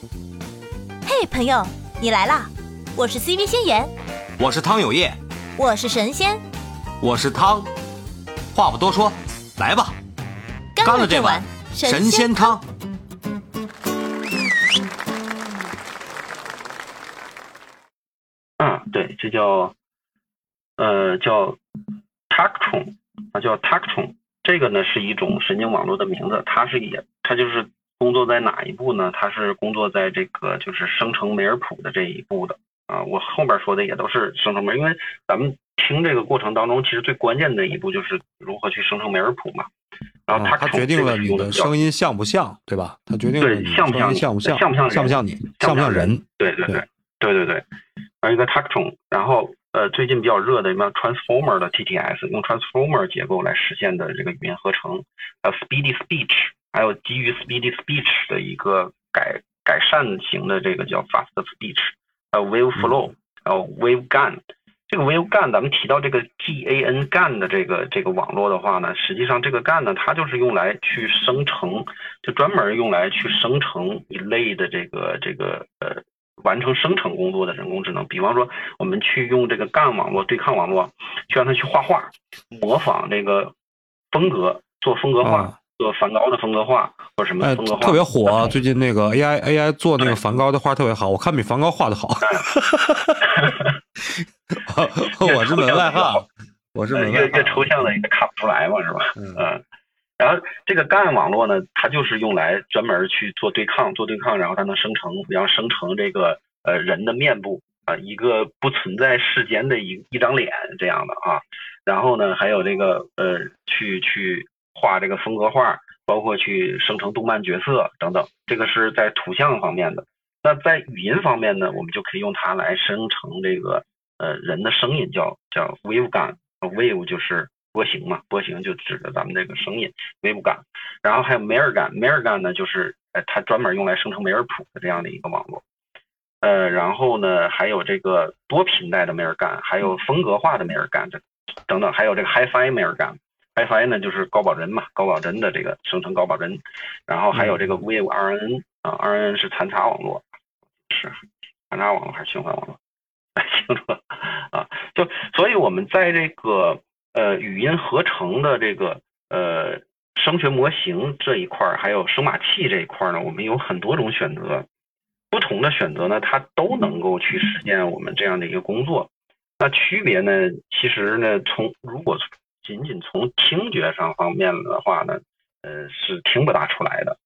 嘿，朋友，你来啦！我是 CV 仙言，我是汤有业，我是神仙，我是汤。话不多说，来吧，干了这碗神仙汤。嗯，对，这叫呃叫 Tactron，啊叫 Tactron，这个呢是一种神经网络的名字，它是也它就是工作在哪一步呢？它是工作在这个就是生成梅尔普的这一步的啊。我后边说的也都是生成梅，因为咱们听这个过程当中，其实最关键的一步就是如何去生成梅尔普嘛。然后它决定了你的声音像不像，对吧？它决定了你像不像像不像像不像像不像你像不像人？对对对对对对。还有一个 Tactron，然后呃最近比较热的什么 Transformer 的 TTS，用 Transformer 结构来实现的这个语音合成，还有 Speedy Speech，还有基于 Speedy Speech 的一个改改善型的这个叫 Fast Speech，还有 Wave Flow，还有 Wave GAN。这个 Wave GAN，咱们提到这个 GAN GAN 的这个这个网络的话呢，实际上这个 GAN 呢，它就是用来去生成，就专门用来去生成一类的这个这个呃完成生成工作的人工智能。比方说，我们去用这个 GAN 网络对抗网络，去让它去画画，模仿这个风格，做风格画，做梵高的风格画或者什么风格画，特别火。最近那个 AI AI 做那个梵高的画特别好，我看比梵高画的好。我是门外汉，我是门越越抽象的也看不出来嘛，是吧？嗯。然后这个 GAN 网络呢，它就是用来专门去做对抗，做对抗，然后它能生成，然后生成这个呃人的面部啊，一个不存在世间的一一张脸这样的啊。然后呢，还有这个呃，去去画这个风格画，包括去生成动漫角色等等，这个是在图像方面的。那在语音方面呢，我们就可以用它来生成这个。呃，人的声音叫叫 wave gun，wave 就是波形嘛，波形就指着咱们这个声音 wave gun，然后还有梅尔 gun，梅尔 gun 呢就是呃它专门用来生成梅尔谱的这样的一个网络，呃，然后呢还有这个多频带的梅尔 gun，还有风格化的梅尔 gun 这等等，还有这个 HiFi 梅尔 gun，HiFi 呢就是高保真嘛，高保真的这个生成高保真，然后还有这个 wave RNN 啊，RNN 是残差网络，是残差网络还是循环网络？清楚啊，就所以我们在这个呃语音合成的这个呃声学模型这一块儿，还有声码器这一块儿呢，我们有很多种选择，不同的选择呢，它都能够去实现我们这样的一个工作。那区别呢，其实呢，从如果仅仅从听觉上方面的话呢，呃，是听不大出来的。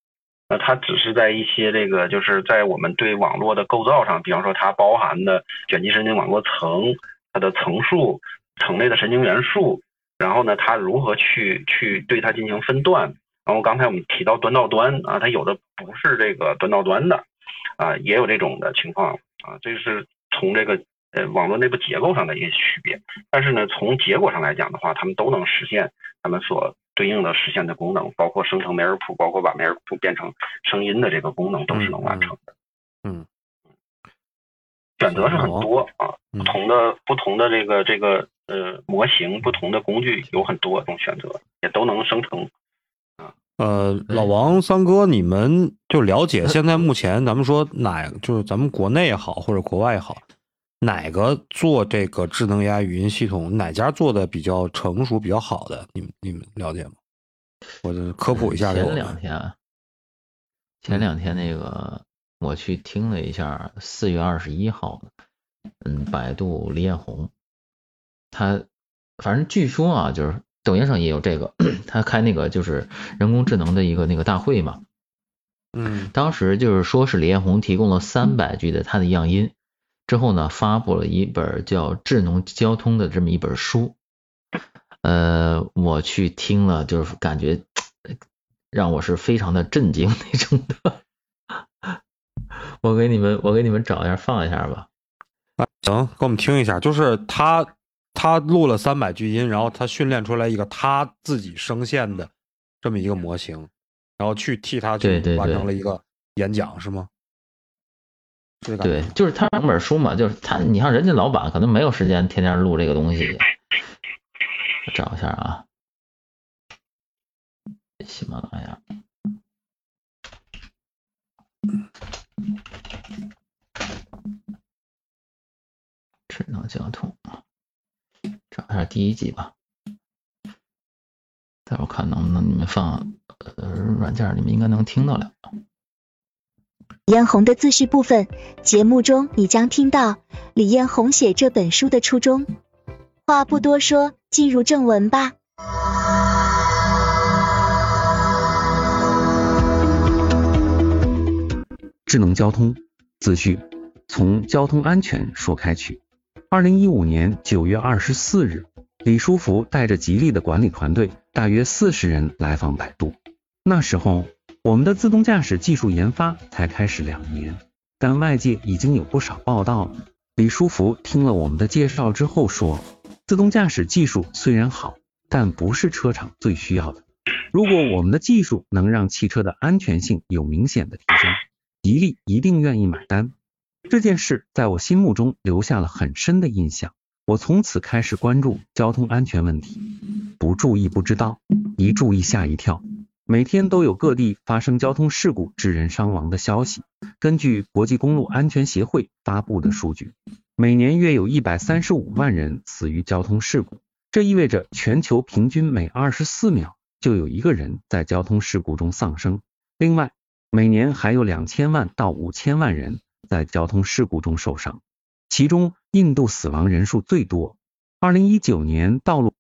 那它只是在一些这个，就是在我们对网络的构造上，比方说它包含的卷积神经网络层，它的层数、层内的神经元素，然后呢，它如何去去对它进行分段？然后刚才我们提到端到端啊，它有的不是这个端到端的，啊，也有这种的情况啊，这是从这个呃网络内部结构上的一些区别。但是呢，从结果上来讲的话，他们都能实现他们所。对应的实现的功能，包括生成梅尔谱，包括把梅尔谱变成声音的这个功能，都是能完成的。嗯，选择是很多啊，不同的不同的这个这个呃模型，不同的工具有很多种选择，也都能生成。啊，呃，老王三哥，你们就了解现在目前咱们说哪，就是咱们国内也好，或者国外也好。哪个做这个智能 AI 语音系统，哪家做的比较成熟、比较好的？你们你们了解吗？我科普一下。前两天，前两天那个我去听了一下，四月二十一号嗯，百度李彦宏，他反正据说啊，就是抖音上也有这个，他开那个就是人工智能的一个那个大会嘛。嗯，当时就是说是李彦宏提供了三百句的他的样音。之后呢，发布了一本叫《智能交通》的这么一本书，呃，我去听了，就是感觉让我是非常的震惊那种的。我给你们，我给你们找一下，放一下吧。啊行，给我们听一下，就是他他录了三百句音，然后他训练出来一个他自己声线的这么一个模型，然后去替他去完成了一个演讲，是吗？对，就是他两本书嘛，就是他，你看人家老板可能没有时间天天录这个东西。找一下啊，喜马拉雅，智能交通啊，找一下第一集吧。待会儿看能不能你们放呃软件，你们应该能听到了。李彦宏的自序部分，节目中你将听到李彦宏写这本书的初衷。话不多说，进入正文吧。智能交通自序，从交通安全说开去。二零一五年九月二十四日，李书福带着吉利的管理团队，大约四十人来访百度。那时候，我们的自动驾驶技术研发才开始两年，但外界已经有不少报道了。李书福听了我们的介绍之后说，自动驾驶技术虽然好，但不是车厂最需要的。如果我们的技术能让汽车的安全性有明显的提升，吉利一定愿意买单。这件事在我心目中留下了很深的印象。我从此开始关注交通安全问题，不注意不知道，一注意吓一跳。每天都有各地发生交通事故致人伤亡的消息。根据国际公路安全协会发布的数据，每年约有一百三十五万人死于交通事故，这意味着全球平均每二十四秒就有一个人在交通事故中丧生。另外，每年还有两千万到五千万人在交通事故中受伤，其中印度死亡人数最多。二零一九年道路，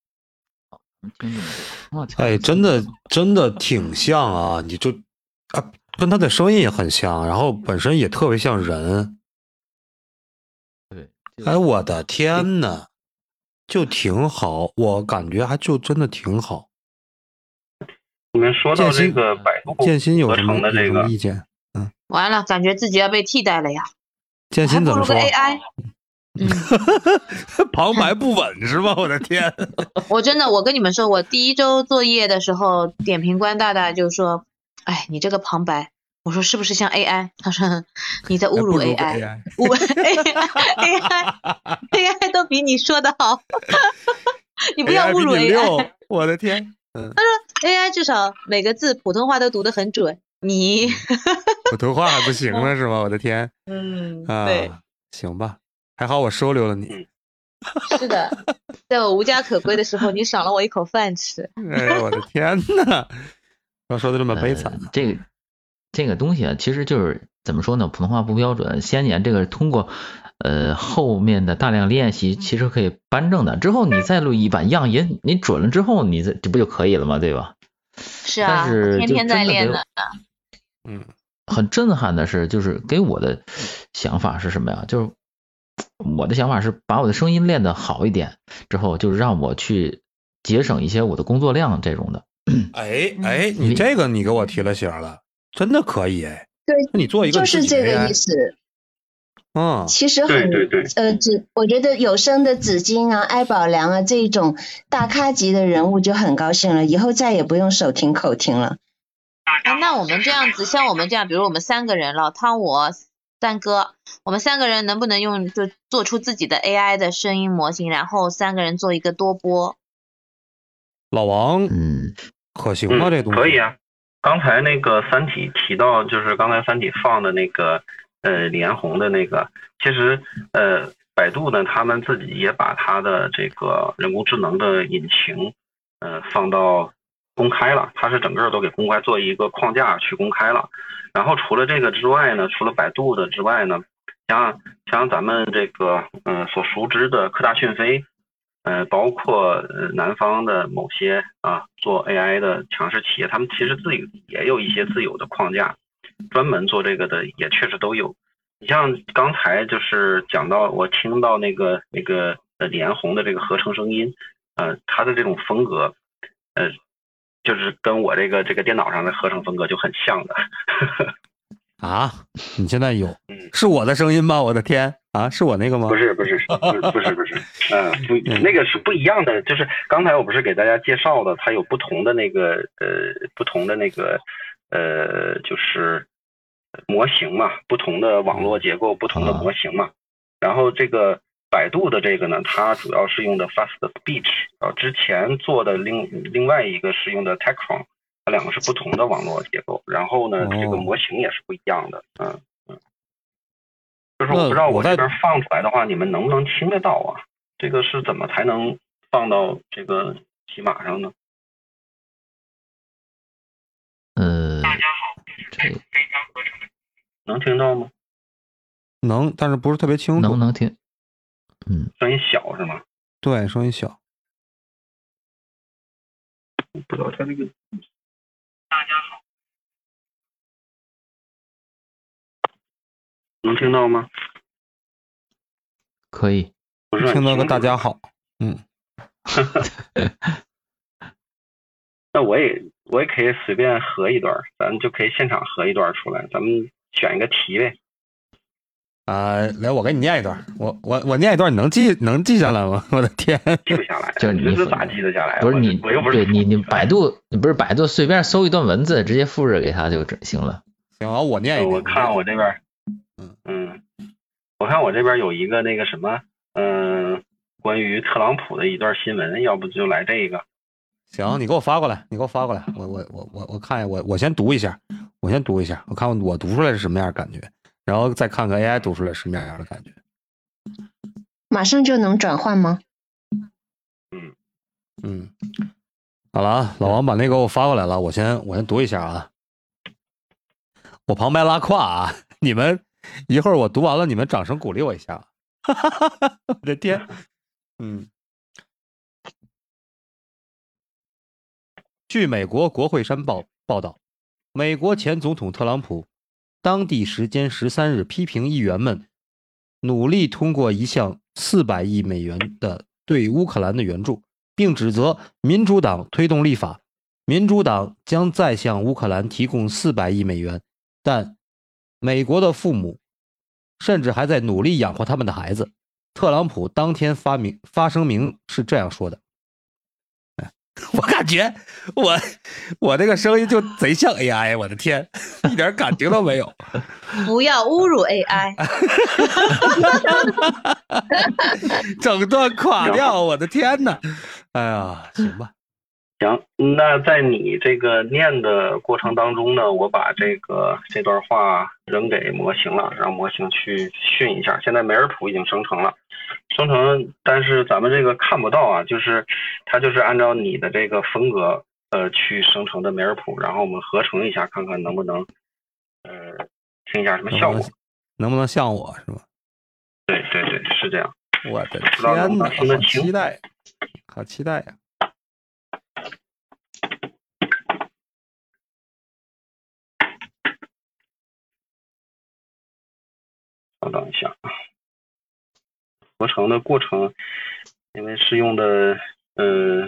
哎，真的真的挺像啊！你就啊，跟他的声音也很像，然后本身也特别像人。对，哎，我的天呐，就挺好，我感觉还就真的挺好。你们说到这个百度建新有什么的这个意见？嗯，完了，感觉自己要被替代了呀。建新怎么说？AI，嗯，旁白不稳是吧？我的天！我真的，我跟你们说，我第一周作业的时候，点评官大大就说：“哎，你这个旁白。”我说：“是不是像 AI？” 他说：“你在侮辱 AI，侮 AI，AI 都比你说的好。你不要侮辱 AI。”我的天！他说 AI 至少每个字普通话都读得很准，你普通话还不行了是吗？我的天，嗯，啊，对，行吧，还好我收留了你。是的，在我无家可归的时候，你赏了我一口饭吃。哎呦，我的天呐，要说的这么悲惨，这个这个东西啊，其实就是怎么说呢？普通话不标准，先年这个通过。呃，后面的大量练习其实可以扳正的。之后你再录一版样音，你准了之后，你这这不就可以了吗？对吧？是啊，但是天天在练的。嗯，很震撼的是，就是给我的想法是什么呀？就是我的想法是把我的声音练得好一点，之后就是让我去节省一些我的工作量这种的。哎哎，你这个你给我提了醒了，真的可以哎。对，那你做一个就是这个意思。嗯，其实很呃，纸我觉得有声的紫金啊、艾宝良啊这种大咖级的人物就很高兴了，以后再也不用手听口听了。啊，那我们这样子，像我们这样，比如我们三个人，老汤、我、三哥，我们三个人能不能用就做出自己的 AI 的声音模型，然后三个人做一个多播？老王，嗯，可行吗？这东西可以啊。刚才那个三体提到，就是刚才三体放的那个。呃，李彦宏的那个，其实呃，百度呢，他们自己也把他的这个人工智能的引擎，呃，放到公开了，它是整个都给公开做一个框架去公开了。然后除了这个之外呢，除了百度的之外呢，像像咱们这个嗯所熟知的科大讯飞，呃，包括呃南方的某些啊做 AI 的强势企业，他们其实自己也有一些自有的框架。专门做这个的也确实都有，你像刚才就是讲到我听到那个那个呃李彦宏的这个合成声音，呃他的这种风格，呃就是跟我这个这个电脑上的合成风格就很像的。啊，你现在有？是我的声音吗？我的天啊，是我那个吗？不是不是不是不是，嗯不那个是不一样的，就是刚才我不是给大家介绍了，它有不同的那个呃不同的那个。呃，就是模型嘛，不同的网络结构，不同的模型嘛。然后这个百度的这个呢，它主要是用的 Fast Speech，然后之前做的另另外一个是用的 Tecron，它两个是不同的网络结构。然后呢，这个模型也是不一样的，嗯嗯。就是我不知道我这边放出来的话，你们能不能听得到啊？这个是怎么才能放到这个喜马上呢？呃，这能听到吗？能，但是不是特别清楚。能不能听？嗯，声音小是吗？对，声音小。不知道他这个。大家好能听到吗？可以。不是听到个大家好，嗯，那我也我也可以随便合一段儿，咱就可以现场合一段儿出来，咱们选一个题呗。啊、来，我给你念一段，我我我念一段，你能记能记下来吗？我的天，记不下来，就是你是咋记得下来不是你，我又不是对你你百度，你不是百度随便搜一段文字，直接复制给他就整行了。行，啊我念一遍。我看我这边儿，嗯嗯，我看我这边有一个那个什么，嗯、关于特朗普的一段新闻，要不就来这个。行，你给我发过来，你给我发过来，我我我我我看一下，我我先读一下，我先读一下，我看我读出来是什么样的感觉，然后再看看 AI 读出来什么样的感觉。马上就能转换吗？嗯嗯，好了啊，老王把那个给我发过来了，我先我先读一下啊。我旁白拉胯啊，你们一会儿我读完了，你们掌声鼓励我一下。哈哈哈哈我的天，嗯。据美国国会山报报道，美国前总统特朗普当地时间十三日批评议员们努力通过一项四百亿美元的对乌克兰的援助，并指责民主党推动立法，民主党将再向乌克兰提供四百亿美元，但美国的父母甚至还在努力养活他们的孩子。特朗普当天发明发声明是这样说的：“，我感觉我我这个声音就贼像 AI，我的天，一点感情都没有。不要侮辱 AI。整段垮掉，我的天呐！哎呀，行吧，行，那在你这个念的过程当中呢，我把这个这段话扔给模型了，让模型去训一下。现在梅尔普已经生成了，生成，但是咱们这个看不到啊，就是它就是按照你的这个风格呃去生成的梅尔普，然后我们合成一下，看看能不能呃听一下什么效果。能不能像我是吧？对对对，是这样。我的天呐，不能听得好清期待，好期待呀！稍等一下啊，合成的过程，因为是用的呃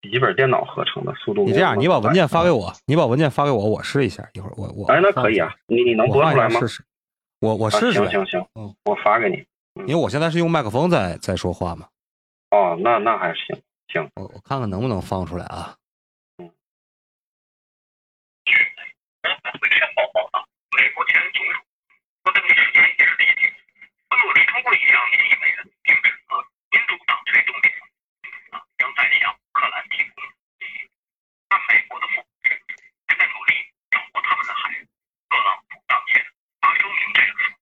笔记本电脑合成的，速度你这样，你把文件发给我，你把文件发给我，我试一下。一会儿我我哎，那可以啊，你你能播出来吗？试试。我我啊试试呗，行行行，嗯，我发给你。因为我现在是用麦克风在在说话嘛，哦，那那还行行。我我看看能不能放出来啊。会先报报道，美国前总统说这个时间也是理解，他努力通过一项一亿美元，并指责民主党推动立法，啊将再向乌克兰提供。但美国的父母正在努力养活他们的孩子。特朗普当天发声明这个说。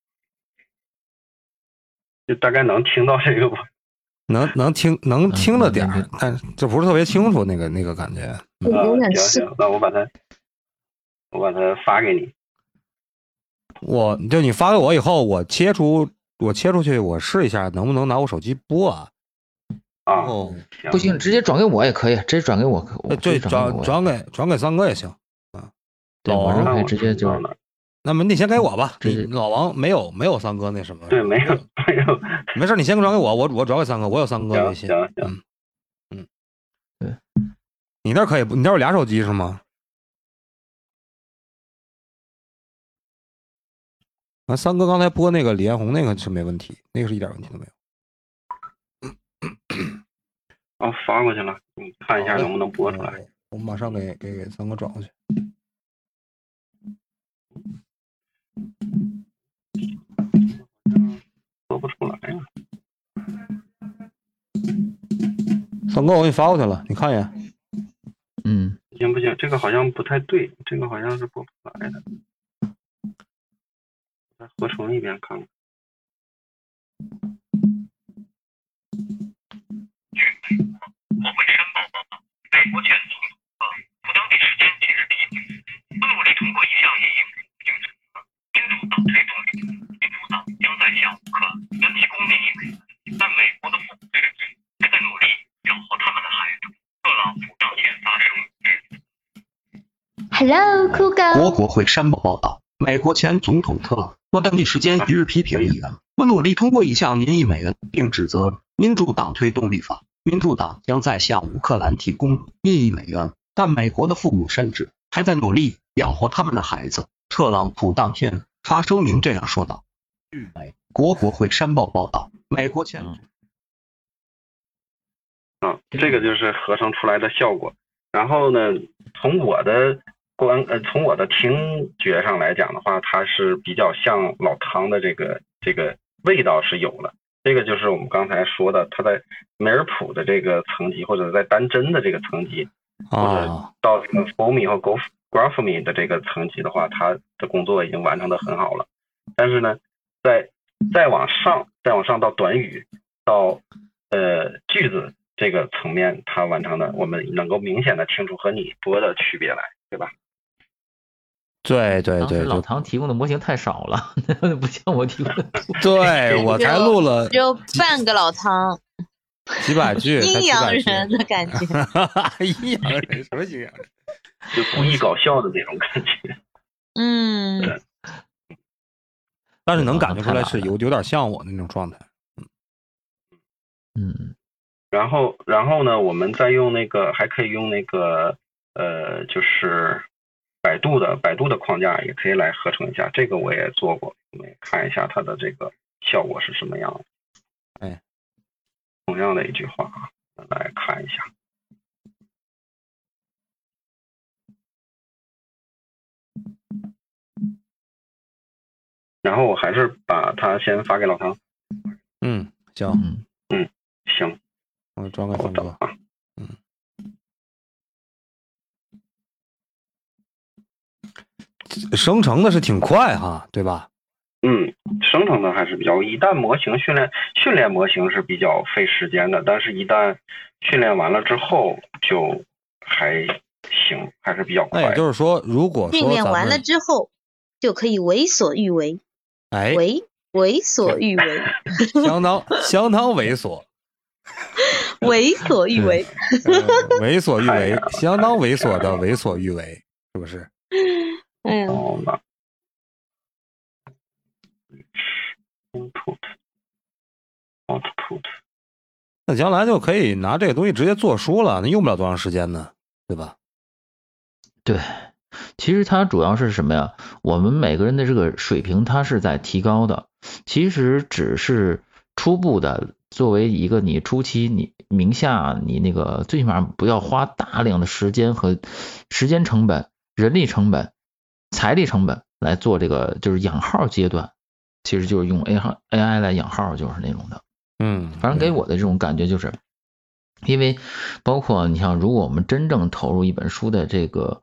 就大概能听到这个吧？能能听能听着点儿，但是这不是特别清楚那个那个感觉。行行，那我把它，我把它发给你。我就你发给我以后，我切出我切出去，我试一下能不能拿我手机播啊？啊，哦，不行，直接转给我也可以，直接转给我，对，转给我。转转给转给三哥也行啊。对，老王我这可以直接就那么你先给我吧，直接你老王没有没有三哥那什么？对，没有没有。没事，你先转给我，我我转给三哥，我有三哥微信。行行行嗯嗯，对，你那可以不？你那有俩手机是吗？啊，三哥刚才播那个李彦宏那个是没问题，那个是一点问题都没有。哦，发过去了，你看一下能不能播出来。嗯我马上给给给三哥转过去。播不出来呀、三哥，我给你发过去了，你看一眼。嗯，不行不行，这个好像不太对，这个好像是播不出来的。我从那边看。我会申报美国前总统，不当地时间今日批评，努力通过一项移民政策，民主党退动，民主党将在小乌克兰提供另一枚，但美国的父母还在努力养活他们的孩子。特朗普当天发生。Hello，酷狗。国国会山报报道，美国前总统特朗普。当地时间一日批评议员不努力通过一项民意美元，并指责民主党推动立法。民主党将在向乌克兰提供民意美元，但美国的父母甚至还在努力养活他们的孩子。特朗普当天发声明这样说道：“据美国国会山报报道，美国前啊，这个就是合成出来的效果。然后呢，从我的观呃，从我的听觉上来讲的话，它是比较像老汤的这个这个味道是有了。这个就是我们刚才说的，它在梅尔普的这个层级，或者在单针的这个层级，或者啊，到这个 FOMI 和 Go Graphemy 的这个层级的话，它的工作已经完成的很好了。但是呢，在再往上，再往上到短语，到呃句子这个层面，它完成的，我们能够明显的听出和你播的区别来，对吧？对对对，老唐提供的模型太少了，不像我提供的。对我才录了只有半个老唐，几百 句，阴阳人的感觉。阴阳人什么阴阳人？就故意搞笑的那种感觉。嗯，但是能感觉出来是有有点像我那种状态。嗯嗯，然后，然后呢，我们再用那个，还可以用那个，呃，就是百度的百度的框架，也可以来合成一下。这个我也做过，我们也看一下它的这个效果是什么样的。哎，同样的一句话啊，来看一下。然后我还是把它先发给老唐。嗯，行，嗯，行，我转给峰哥。啊。生成的是挺快哈，对吧？嗯，生成的还是比较，一旦模型训练训练模型是比较费时间的，但是一旦训练完了之后就还行，还是比较快。那也就是说，如果说训练完了之后就可以为所欲为，哎，为为所欲为，相当相当猥琐，为所欲为。呃 为所欲哎为，相当猥琐的为所欲为，是不是？哎呀，哦，那 input output 那将来就可以拿这个东西直接做书了，那用不了多长时间呢，对吧？对，其实它主要是什么呀？我们每个人的这个水平它是在提高的，其实只是初步的，作为一个你初期你名下你那个最起码不要花大量的时间和时间成本、人力成本、财力成本来做这个就是养号阶段，其实就是用 A 号 AI 来养号，就是那种的。嗯，反正给我的这种感觉就是，因为包括你像，如果我们真正投入一本书的这个，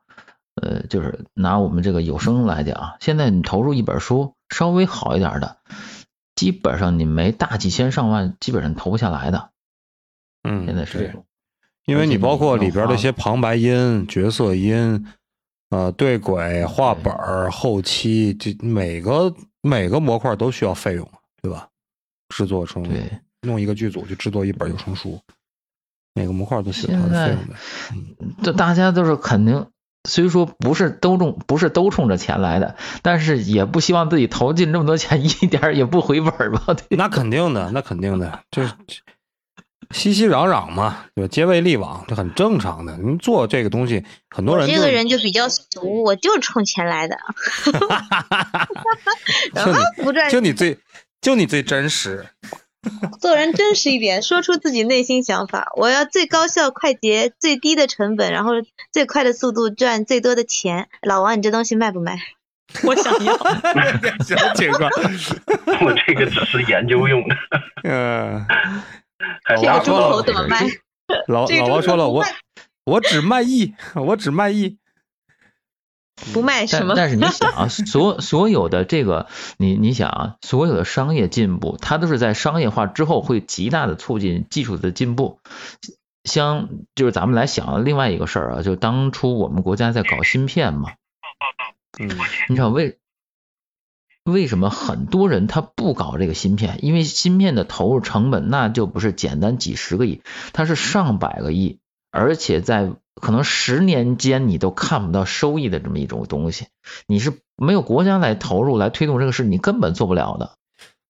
呃，就是拿我们这个有声来讲，现在你投入一本书稍微好一点的，基本上你没大几千上万，基本上投不下来的。嗯，现在是这种，因为你包括里边的一些旁白音、角色音、呃对轨、画本儿、后期，这每个每个模块都需要费用，对吧？制作成对弄一个剧组就制作一本有声书，每个模块都需要它的费用的。这大家都是肯定，虽说不是都冲不是都冲着钱来的，但是也不希望自己投进这么多钱，一点儿也不回本儿吧？对那肯定的，那肯定的，就是熙熙攘攘嘛，对吧？皆为利往，这很正常的。你做这个东西，很多人这个人就比较俗，我就是冲钱来的。然后不赚，就你最就你最真实。做人真实一点，说出自己内心想法。我要最高效、快捷、最低的成本，然后最快的速度赚最多的钱。老王，你这东西卖不卖？我想要。什么情况？我这个只是研究用的。嗯，还这个猪头怎么卖？老老王说了，我我只卖艺，我只卖艺。不卖什么？但但是你 想啊，所所有的这个，你你想啊，所有的商业进步，它都是在商业化之后会极大的促进技术的进步。像就是咱们来想另外一个事儿啊，就当初我们国家在搞芯片嘛，嗯，你知道为为什么很多人他不搞这个芯片？因为芯片的投入成本那就不是简单几十个亿，它是上百个亿，而且在可能十年间你都看不到收益的这么一种东西，你是没有国家来投入来推动这个事，你根本做不了的。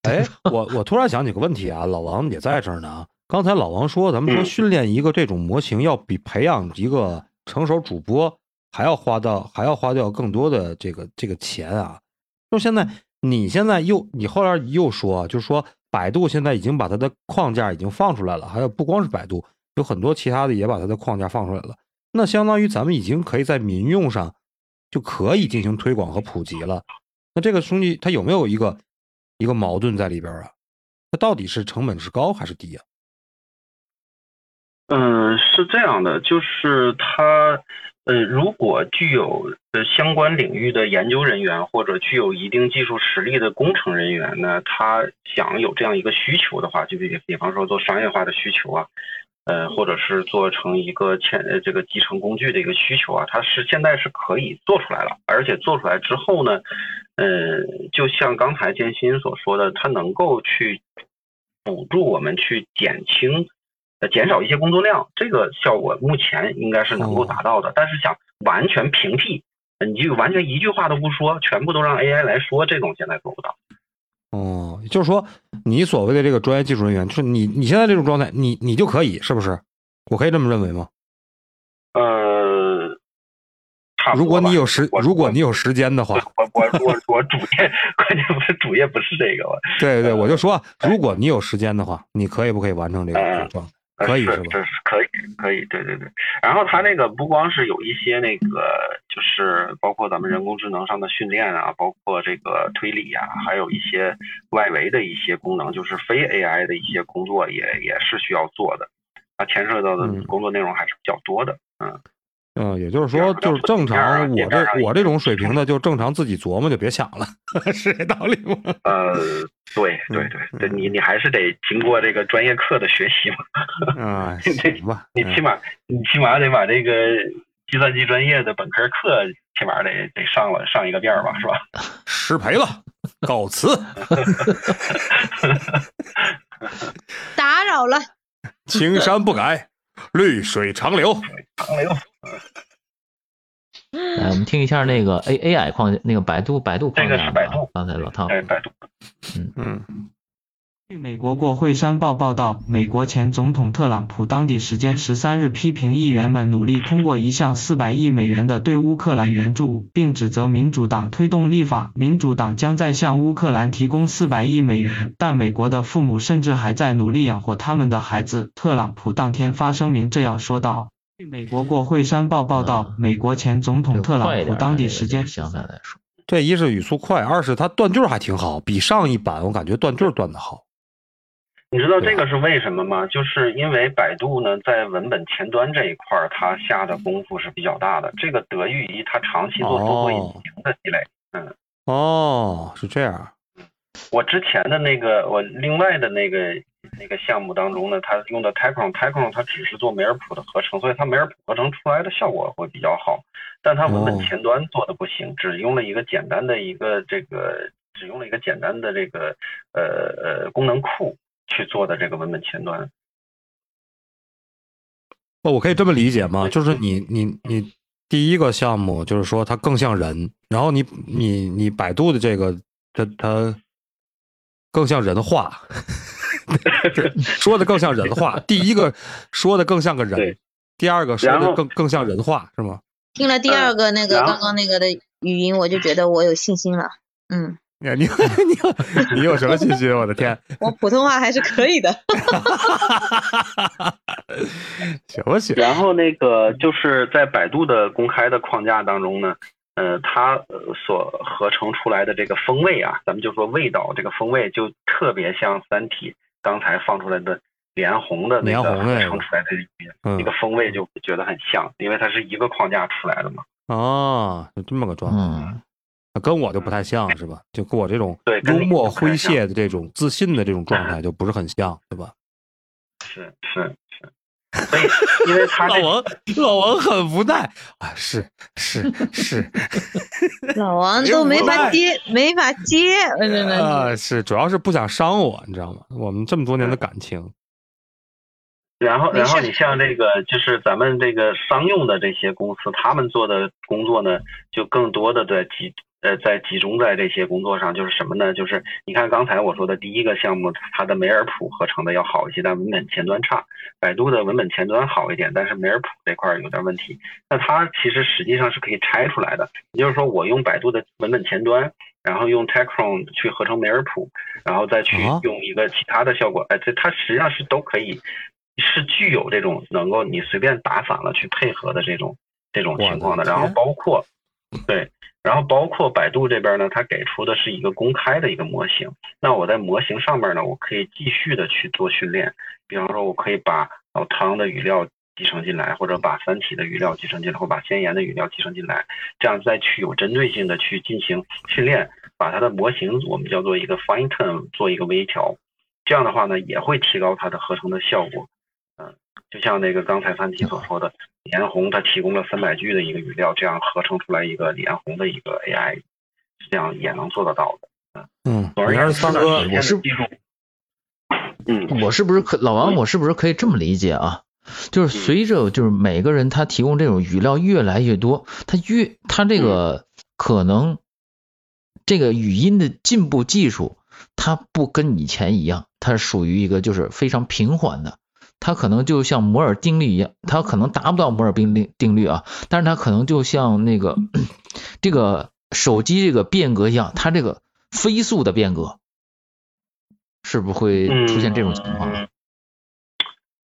哎，我我突然想起个问题啊，老王也在这儿呢。刚才老王说，咱们说嗯训练一个这种模型，要比培养一个成熟主播还要花到还要花掉更多的这个这个钱啊。就现在，你现在又你后来又说，就是说百度现在已经把它的框架已经放出来了，还有不光是百度，有很多其他的也把它的框架放出来了。那相当于咱们已经可以在民用上就可以进行推广和普及了。那这个东西它有没有一个一个矛盾在里边啊？它到底是成本是高还是低啊？嗯，是这样的，就是他，呃，如果具有呃相关领域的研究人员或者具有一定技术实力的工程人员呢，他想有这样一个需求的话，就比比方说做商业化的需求啊，呃，或者是做成一个前呃这个集成工具的一个需求啊，它是现在是可以做出来了，而且做出来之后呢，呃，就像刚才建新所说的，它能够去补助我们去减轻。呃，减少一些工作量，这个效果目前应该是能够达到的。但是想完全平替，呃你就完全一句话都不说，全部都让 AI 来说，这种现在做不到。哦，就是说你所谓的这个专业技术人员，就是你你现在这种状态，你你就可以是不是？我可以这么认为吗？呃，差不多如果你有时，如果你有时间的话，我我我我主业，关键不是主业不是这个？对对对，我就说，如果你有时间的话，你可以不可以完成这个这个状态？可以是是吧？这是可以，可以，对对对。然后它那个不光是有一些那个，就是包括咱们人工智能上的训练啊，包括这个推理啊，还有一些外围的一些功能，就是非 AI 的一些工作也也是需要做的。它牵涉到的嗯工作内容还是比较多的，嗯。嗯，也就是说，就是正常，我这我这种水平的，就正常自己琢磨，就别想了，是这道理吗？呃，对嗯对对对，你你还是得经过这个专业课的学习嘛。啊，行吧，你起码你起码得把这个计算机专业的本科课起码得得上了上一个遍儿吧，是吧？失陪了，告辞。打扰了。青山不改，绿水长流。长流。来，我们听一下那个 A A I 框架，那个百度百度框架、啊。这个是百度。刚才老汤。哎，百度。嗯嗯。据美国国会山报报道，美国前总统特朗普当地时间十三日批评议员们努力通过一项四百亿美元的对乌克兰援助，并指责民主党推动立法，民主党将在向乌克兰提供四百亿美元，但美国的父母甚至还在努力养活他们的孩子。特朗普当天发声明这样说道。据美国国会山报报道，美国前总统特朗普当地时间相反来说，这一是语速快，二是他断句还挺好，比上一版我感觉断句断的好。你知道这个是为什么吗？就是因为百度呢，在文本前端这一块儿，它下的功夫是比较大的。这个得益于它长期做搜索引擎的积累。嗯。哦，是这样。我之前的那个，我另外的那个那个项目当中呢，它用的 Tycoon，Tycoon 它只是做梅尔普的合成，所以它梅尔普合成出来的效果会比较好。但它文本前端做的不行，只用了一个简单的一个这个，只用了一个简单的这个呃呃功能库。去做的这个文本前端，哦，我可以这么理解吗？就是你你你第一个项目就是说它更像人，然后你你你百度的这个它它更像人话，说的更像人话。第一个说的更像个人，第二个说的更更像人话，是吗？听了第二个那个刚刚那个的语音，我就觉得我有信心了。嗯。你 你你你有什么信心？我的天！我普通话还是可以的。行不行？然后那个就是在百度的公开的框架当中呢，呃，它所合成出来的这个风味啊，咱们就说味道，这个风味就特别像《三体》刚才放出来的莲红的那个合成出来的嗯那个风味，就觉得很像，因为它是一个框架出来的嘛。哦，就这么个状态。嗯跟我就不太像是吧？就跟我这种对幽默诙谐的这种自信的这种状态就不是很像，对吧？是是是，所以，因为他老王 老王很无奈啊，是是是，老王都没法接，没法接，真的啊，是主要是不想伤我，你知道吗？我们这么多年的感情。然后，然后你像这个，就是咱们这个商用的这些公司，他们做的工作呢，就更多的在集呃在集中在这些工作上，就是什么呢？就是你看刚才我说的第一个项目，它的梅尔普合成的要好一些，但文本前端差。百度的文本前端好一点，但是梅尔普这块有点问题。那它其实实际上是可以拆出来的，也就是说，我用百度的文本前端，然后用 TechCrone 去合成梅尔普，然后再去用一个其他的效果，哎，这它实际上是都可以。是具有这种能够你随便打散了去配合的这种这种情况的，然后包括对，然后包括百度这边呢，它给出的是一个公开的一个模型。那我在模型上面呢，我可以继续的去做训练。比方说，我可以把老汤的语料集成进来，或者把三体的语料集成进来，或把先言的语料集成进来，这样再去有针对性的去进行训练，把它的模型我们叫做一个 fine tune 做一个微调。这样的话呢，也会提高它的合成的效果。就像那个刚才三体所说的，李彦宏他提供了三百句的一个语料，这样合成出来一个李彦宏的一个 AI，这样也能做得到的。嗯，总而言之，我是嗯，我是不是可老王？我是不是可以这么理解啊？就是随着就是每个人他提供这种语料越来越多，他越他这个可能这个语音的进步技术，它不跟以前一样，它属于一个就是非常平缓的。它可能就像摩尔定律一样，它可能达不到摩尔定律定律啊，但是它可能就像那个 这个手机这个变革一样，它这个飞速的变革，是不是会出现这种情况？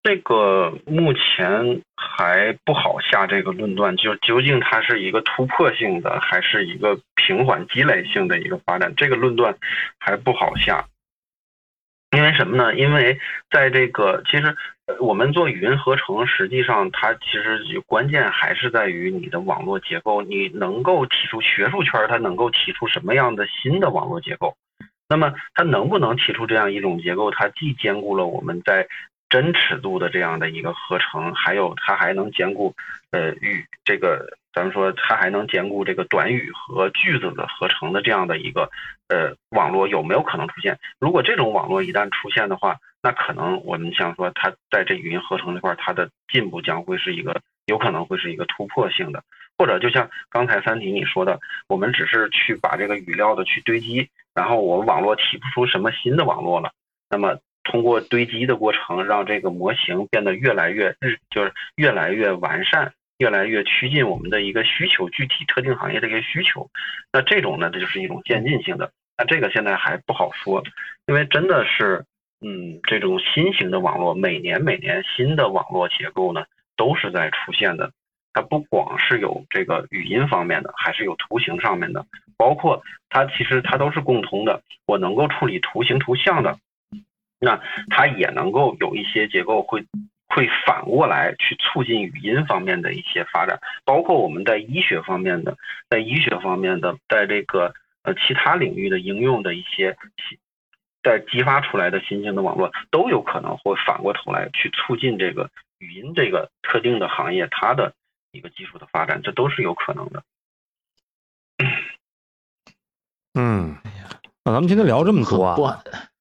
这个目前还不好下这个论断，就究竟它是一个突破性的，还是一个平缓积累性的一个发展，这个论断还不好下。因为什么呢？因为在这个其实。我们做语音合成，实际上它其实关键还是在于你的网络结构，你能够提出学术圈它能够提出什么样的新的网络结构？那么它能不能提出这样一种结构？它既兼顾了我们在真尺度的这样的一个合成，还有它还能兼顾呃语这个咱们说它还能兼顾这个短语和句子的合成的这样的一个呃网络有没有可能出现？如果这种网络一旦出现的话，那可能我们想说，它在这语音合成这块，它的进步将会是一个有可能会是一个突破性的，或者就像刚才三体你说的，我们只是去把这个语料的去堆积，然后我们网络提不出什么新的网络了，那么通过堆积的过程，让这个模型变得越来越日，就是越来越完善，越来越趋近我们的一个需求，具体特定行业的一个需求，那这种呢，这就是一种渐进性的，那这个现在还不好说，因为真的是。嗯，这种新型的网络，每年每年新的网络结构呢，都是在出现的。它不光是有这个语音方面的，还是有图形上面的，包括它其实它都是共通的。我能够处理图形图像的，那它也能够有一些结构会会反过来去促进语音方面的一些发展，包括我们在医学方面的，在医学方面的，在这个呃其他领域的应用的一些。在激发出来的新型的网络都有可能会反过头来去促进这个语音这个特定的行业它的一个技术的发展，这都是有可能的。嗯，那咱们今天聊这么多啊，嗯，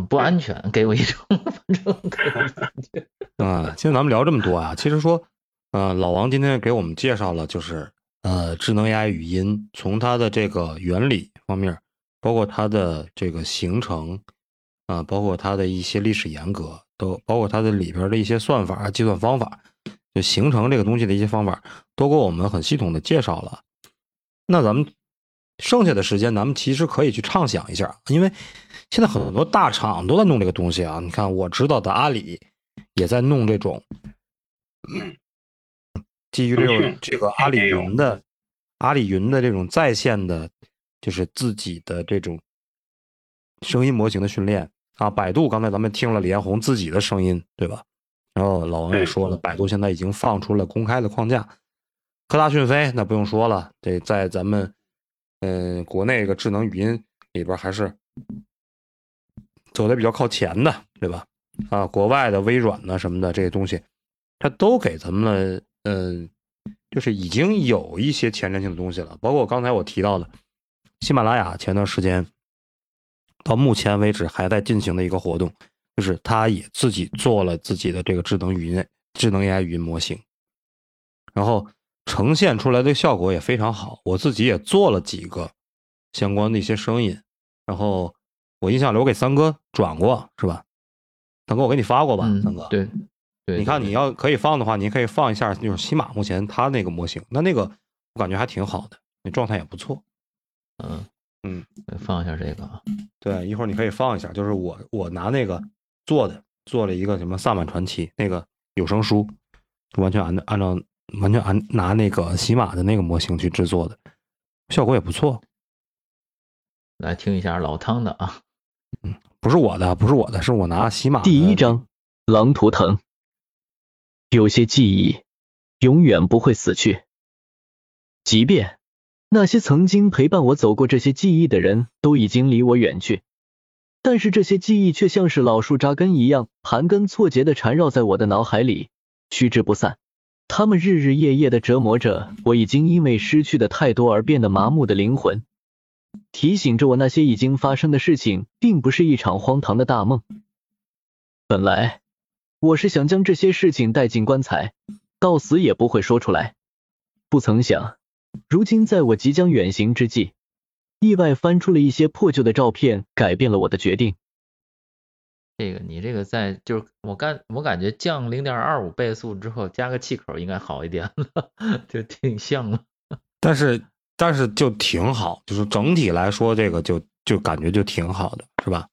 不安全，给我一种 反正感觉啊，今天咱们聊这么多啊，其实说，呃，老王今天给我们介绍了，就是呃，智能 AI 语音从它的这个原理方面。包括它的这个形成啊，包括它的一些历史沿革，都包括它的里边的一些算法、计算方法，就形成这个东西的一些方法，都给我们很系统的介绍了。那咱们剩下的时间，咱们其实可以去畅想一下，因为现在很多大厂都在弄这个东西啊。你看，我知道的阿里也在弄这种基于这种这个阿里云的阿里云的这种在线的。就是自己的这种声音模型的训练啊，百度刚才咱们听了李彦宏自己的声音，对吧？然后老王也说了，百度现在已经放出了公开的框架。科大讯飞那不用说了，这在咱们嗯国内个智能语音里边还是走的比较靠前的，对吧？啊，国外的微软呢什么的这些东西，它都给咱们了嗯、就是已经有一些前瞻性的东西了。包括刚才我提到的喜马拉雅，前段时间到目前为止还在进行的一个活动，就是它也自己做了自己的这个智能语音、智能 AI 语音模型，然后呈现出来的效果也非常好。我自己也做了几个相关的一些声音，然后我印象里我给三哥转过，是吧？三哥，我给你发过吧，嗯三哥。对对，你看，你要可以放的话，你可以放一下，就是喜马目前他那个模型，那那个我感觉还挺好的，那状态也不错。嗯嗯，放一下这个啊，对，一会儿你可以放一下，就是我我拿那个做的，做了一个什么《萨满传奇》那个有声书，完全按照按照完全按拿那个喜马的那个模型去制作的，效果也不错。来听一下老汤的啊。嗯不是我的，不是我的，是我拿喜马第一章，狼图腾。有些记忆永远不会死去，即便那些曾经陪伴我走过这些记忆的人都已经离我远去，但是这些记忆却像是老树扎根一样，盘根错节的缠绕在我的脑海里，趋之不散。他们日日夜夜的折磨着我已经因为失去的太多而变得麻木的灵魂。提醒着我那些已经发生的事情，并不是一场荒唐的大梦。本来我是想将这些事情带进棺材，到死也不会说出来。不曾想，如今在我即将远行之际，意外翻出了一些破旧的照片，改变了我的决定。这个你这个在就是我感我感觉降零点二五倍速之后加个气口应该好一点了，就挺像了。但是但是就挺好，就是整体来说，这个就就感觉就挺好的，是吧？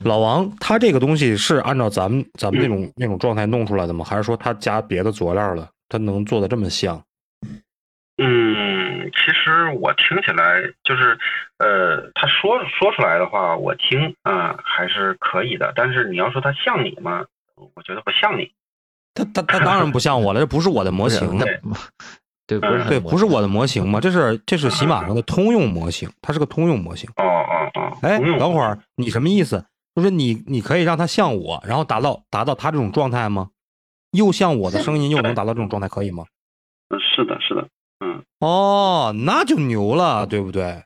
老王，他这个东西是按照咱们咱们那种那种状态弄出来的吗？还是说他加别的佐料了？他能做的这么像？嗯，其实我听起来就是，呃，他说说出来的话，我听啊、还是可以的。但是你要说他像你吗？我觉得不像你。他他他当然不像我了，这不是我的模型，对对，不是对，不是我的模型嘛，这是这是喜马上的通用模型，它是个通用模型。哦哦哦，哎，等会儿你什么意思？就是你你可以让它像我，然后达到达到他这种状态吗？又像我的声音，又能达到这种状态，可以吗？嗯，是的，是的，嗯，哦，那就牛了，对不对？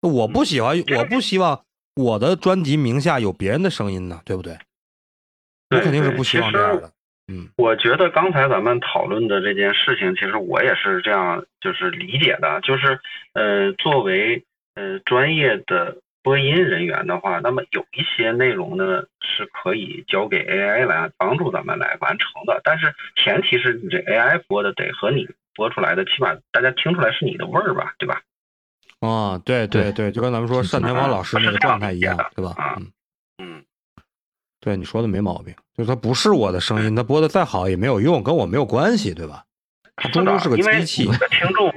我不喜欢，我不希望我的专辑名下有别人的声音呢，对不对？我肯定是不希望这样的。嗯，我觉得刚才咱们讨论的这件事情，其实我也是这样就是理解的，就是呃，作为呃专业的播音人员的话，那么有一些内容呢是可以交给 AI 来帮助咱们来完成的，但是前提是你这 AI 播的得和你播出来的，起码大家听出来是你的味儿吧，对吧？啊，对对对，就跟咱们说单田芳老师那个状态一样，对吧？嗯嗯，对，你说的没毛病，就是它不是我的声音，他播的再好也没有用，跟我没有关系，对吧？他终究是个机器。的听众，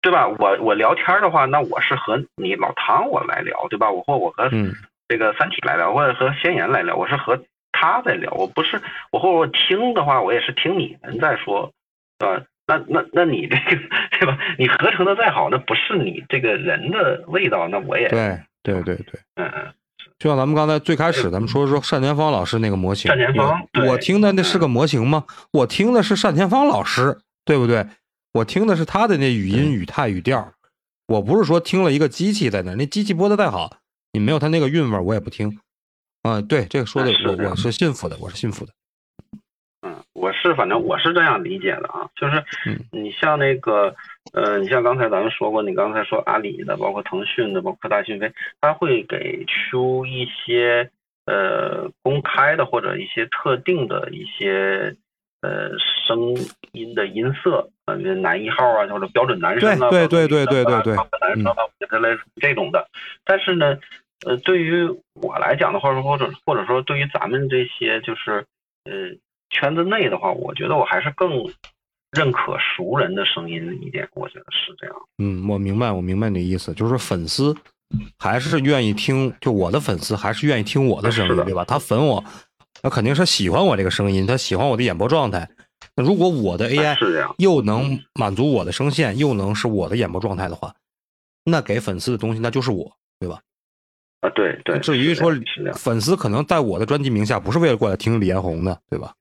对吧？我我聊天的话，那我是和你老唐我来聊，对吧？我或我和嗯这个三体来聊，或者和先言来聊，我是和他在聊，我不是我或者我听的话，我也是听你们在说，对吧？那那那你这个 对吧？你合成的再好，那不是你这个人的味道，那我也对对对对，嗯嗯。就像咱们刚才最开始咱们说说单田芳老师那个模型，单田芳我我听的那是个模型吗？我听的是单田芳老师，对不对？我听的是他的那语音、语态、语调，我不是说听了一个机器在那，那机器播的再好，你没有他那个韵味，我也不听。啊、对，这个说的我我是信服的，我是信服的。嗯，我是反正我是这样理解的啊，就是嗯你像那个呃，你像刚才咱们说过，你刚才说阿里的，包括腾讯的，包括科大讯飞，它会给出一些呃公开的或者一些特定的一些呃声音的音色，呃，男一号啊，或者标准男生啊，对对对对对对男生啊，这类这种的。但是呢，呃，对于我来讲的话，或者或者说对于咱们这些就是呃圈子内的话，我觉得我还是更认可熟人的声音一点，我觉得是这样。嗯，我明白，我明白你的意思，就是粉丝还是愿意听，就我的粉丝还是愿意听我的声音，对吧？他粉我，那肯定是喜欢我这个声音，他喜欢我的演播状态。那如果我的 AI 样又能满足我的声线，又能是我的演播状态的话，那给粉丝的东西那就是我，对吧？啊，对对。至于说粉丝可能在我的专辑名下不是为了过来听李彦宏的，对吧？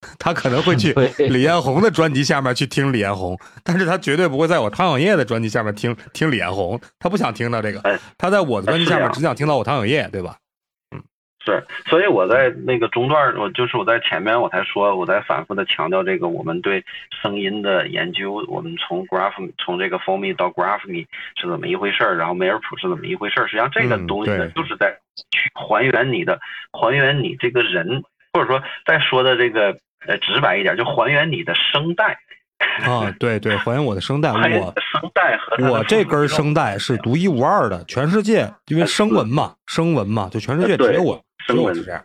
他可能会去李彦宏的专辑下面去听李彦宏，但是他绝对不会在我汤小叶的专辑下面听听李彦宏，他不想听到这个，哎他在我的专辑下面只想听到我汤小叶，对吧？嗯是，所以我在那个中段，我就是我在前面我才说，我在反复的强调这个我们对声音的研究，我们从 graph 从这个 f o m y 到 graphemy 是怎么一回事儿，然后梅尔普是怎么一回事儿。实际上这个嗯东西呢，就是在去还原你的，还原你这个人，或者说在说的这个呃直白一点，就还原你的声带。啊，对对，还原我的声带，我的声带和我这根声带是独一无二的，全世界因为声纹嘛，声纹嘛，就全世界只有我，只声纹有我是这样。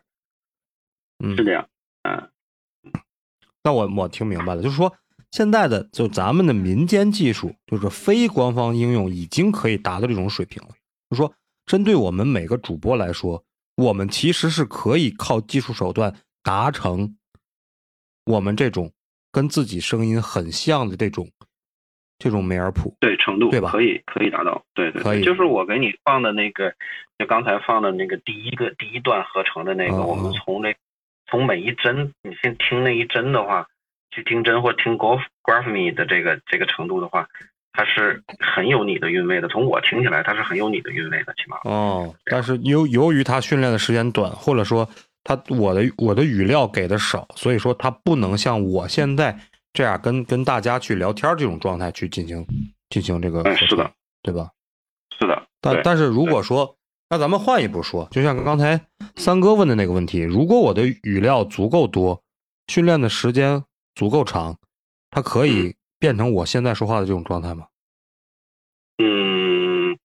嗯，是这样，嗯，那我我听明白了，就是说现在的就咱们的民间技术，就是非官方应用已经可以达到这种水平了。就说针对我们每个主播来说，我们其实是可以靠技术手段达成我们这种跟自己声音很像的这种这种梅尔普。对程度对吧可以可以达到，对对，可以对就是我给你放的那个，就刚才放的那个第一个第一段合成的那个，哦我们从那从每一帧，你先听那一帧的话，去听帧或听 graph graphemy 的这个这个程度的话，它是很有你的韵味的。从我听起来，它是很有你的韵味的，起码。哦，但是由由于它训练的时间短，或者说他我的我的语料给的少，所以说他不能像我现在这样跟跟大家去聊天这种状态去进行进行这个是的，对吧？是的。但但是如果说，那咱们换一步说，就像刚才三哥问的那个问题，如果我的语料足够多，训练的时间足够长，它可嗯以变成我现在说话的这种状态吗？嗯，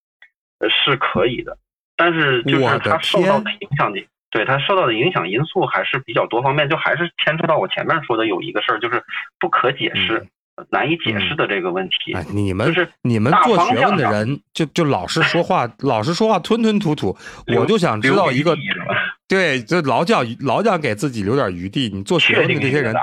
呃是可以的，但是就是它受到的影响的，对它受到的影响因素还是比较多方面，就还是牵扯到我前面说的有一个事儿，就是不可解释、难以解释的这个问题。你们就是你们做学问的人，就就老是说话，老是说话吞吞吐吐，我就想知道一个 对，就老讲老讲给自己留点余地。你做学问的这些人？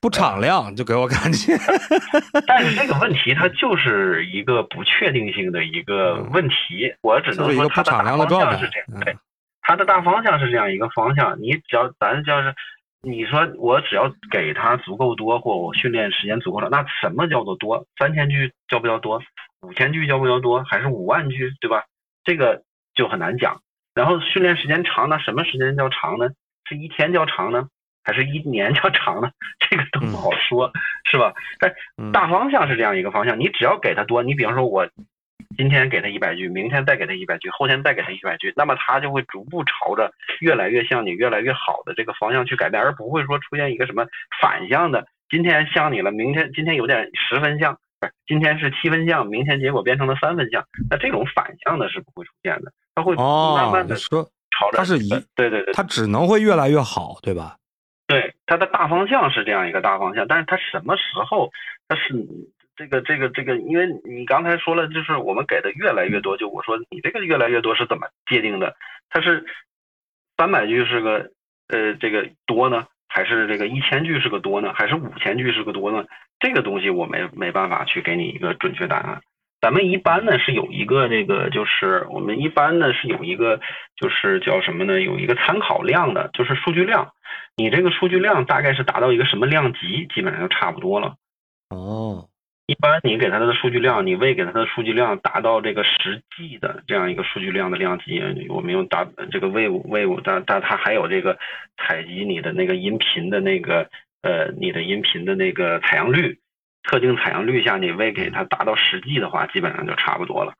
不敞亮，就给我感觉。但是这个问题它就是一个不确定性的一个问题，我只能是一个说它的大不敞亮的方向状态是这样，对，它的大方向是这样一个方向。你只要咱就是你说我只要给他足够多，或我训练时间足够长，那什么叫做多？三千句叫不叫多？五千句叫不叫多？还是五万句，对吧？这个就很难讲。然后训练时间长，那什么时间叫长呢？是一天叫长呢，还是一年叫长呢？这个都不好说，是吧？但大方向是这样一个方向，你只要给他多，你比方说我今天给他一百句，明天再给他一百句，后天再给他一百句，那么他就会逐步朝着越来越像你、越来越好的这个方向去改变，而不会说出现一个什么反向的，今天像你了，明天今天有点十分像，不是今天是七分像，明天结果变成了三分像，那这种反向的是不会出现的，他会慢哦，慢的你说朝着它是一，对对对，它只能会越来越好，对吧？对，它的大方向是这样一个大方向，但是它什么时候它是这个这个这个，因为你刚才说了，就是我们给的越来越多，就我说你这个越来越多是怎么界定的？它是三百句是个呃这个多呢，还是这个一千句是个多呢，还是五千句是个多呢？这个东西我没没办法去给你一个准确答案。咱们一般呢是有一个这个，就是我们一般呢是有一个，就是叫什么呢？有一个参考量的，就是数据量。你这个数据量大概是达到一个什么量级，基本上就差不多了。哦，一般你给它的数据量，你喂给它的数据量达到这个实际的这样一个数据量的量级，我们用达这个 wave wave，但但它还有这个采集你的那个音频的那个呃你的音频的那个采样率，特定采样率下你喂给它达到实际的话，基本上就差不多了。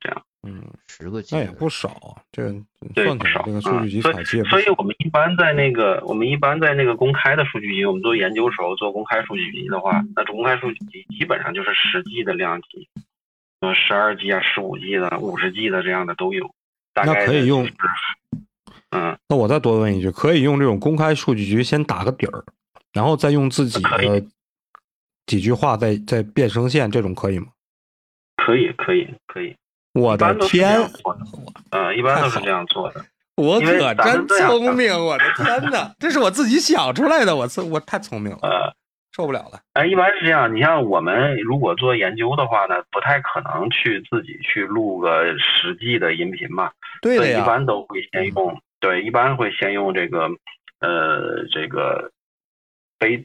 这样，嗯，十个 G，那也不少啊，这对，算不少起来这个数据集啊所以，所以。我们一般在那个，我们一般在那个公开的数据集，我们做研究时候做公开数据集的话，那公开数据集基本上就是十 G 的量级，呃，十二 G 啊，十五 G 的、五十 G 的这样的都有。大那可以用就是嗯，那我再多问一句，可以用这种公开数据局先打个底儿，然后再用自己的几句话再再变声线，这种可以吗？可以，可以，可以。我的天，做的，呃，一般都是这样做的。我可真聪明！我的天哪，这是我自己想出来的，我操，我太聪明了。呃，受不了了。哎，一般是这样。你像我们如果做研究的话呢，不太可能去自己去录个实际的音频嘛。对的呀。一般都会先用，对，一般会先用这个，呃，这个非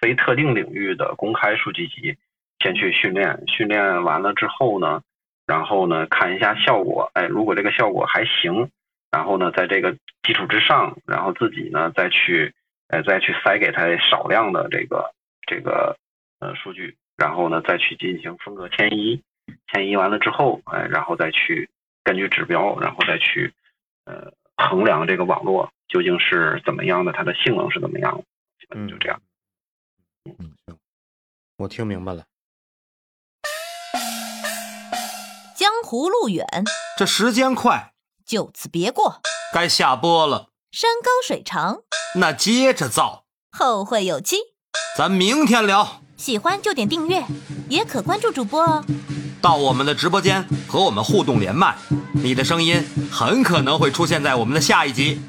非特定领域的公开数据集先去训练，训练完了之后呢，然后呢看一下效果。哎，如果这个效果还行，然后呢在这个基础之上，然后自己呢再去，呃，再去塞给他少量的这个。这个呃数据，然后呢再去进行风格迁移，迁移完了之后，哎，然后再去根据指标，然后再去呃衡量这个网络究竟是怎么样的，它的性能是怎么样的，基本就这样。嗯，行，我听明白了。江湖路远，这时间快，就此别过。该下播了。山高水长，那接着造。后会有期。咱明天聊。喜欢就点订阅，也可关注主播哦。到我们的直播间和我们互动连麦，你的声音很可能会出现在我们的下一集。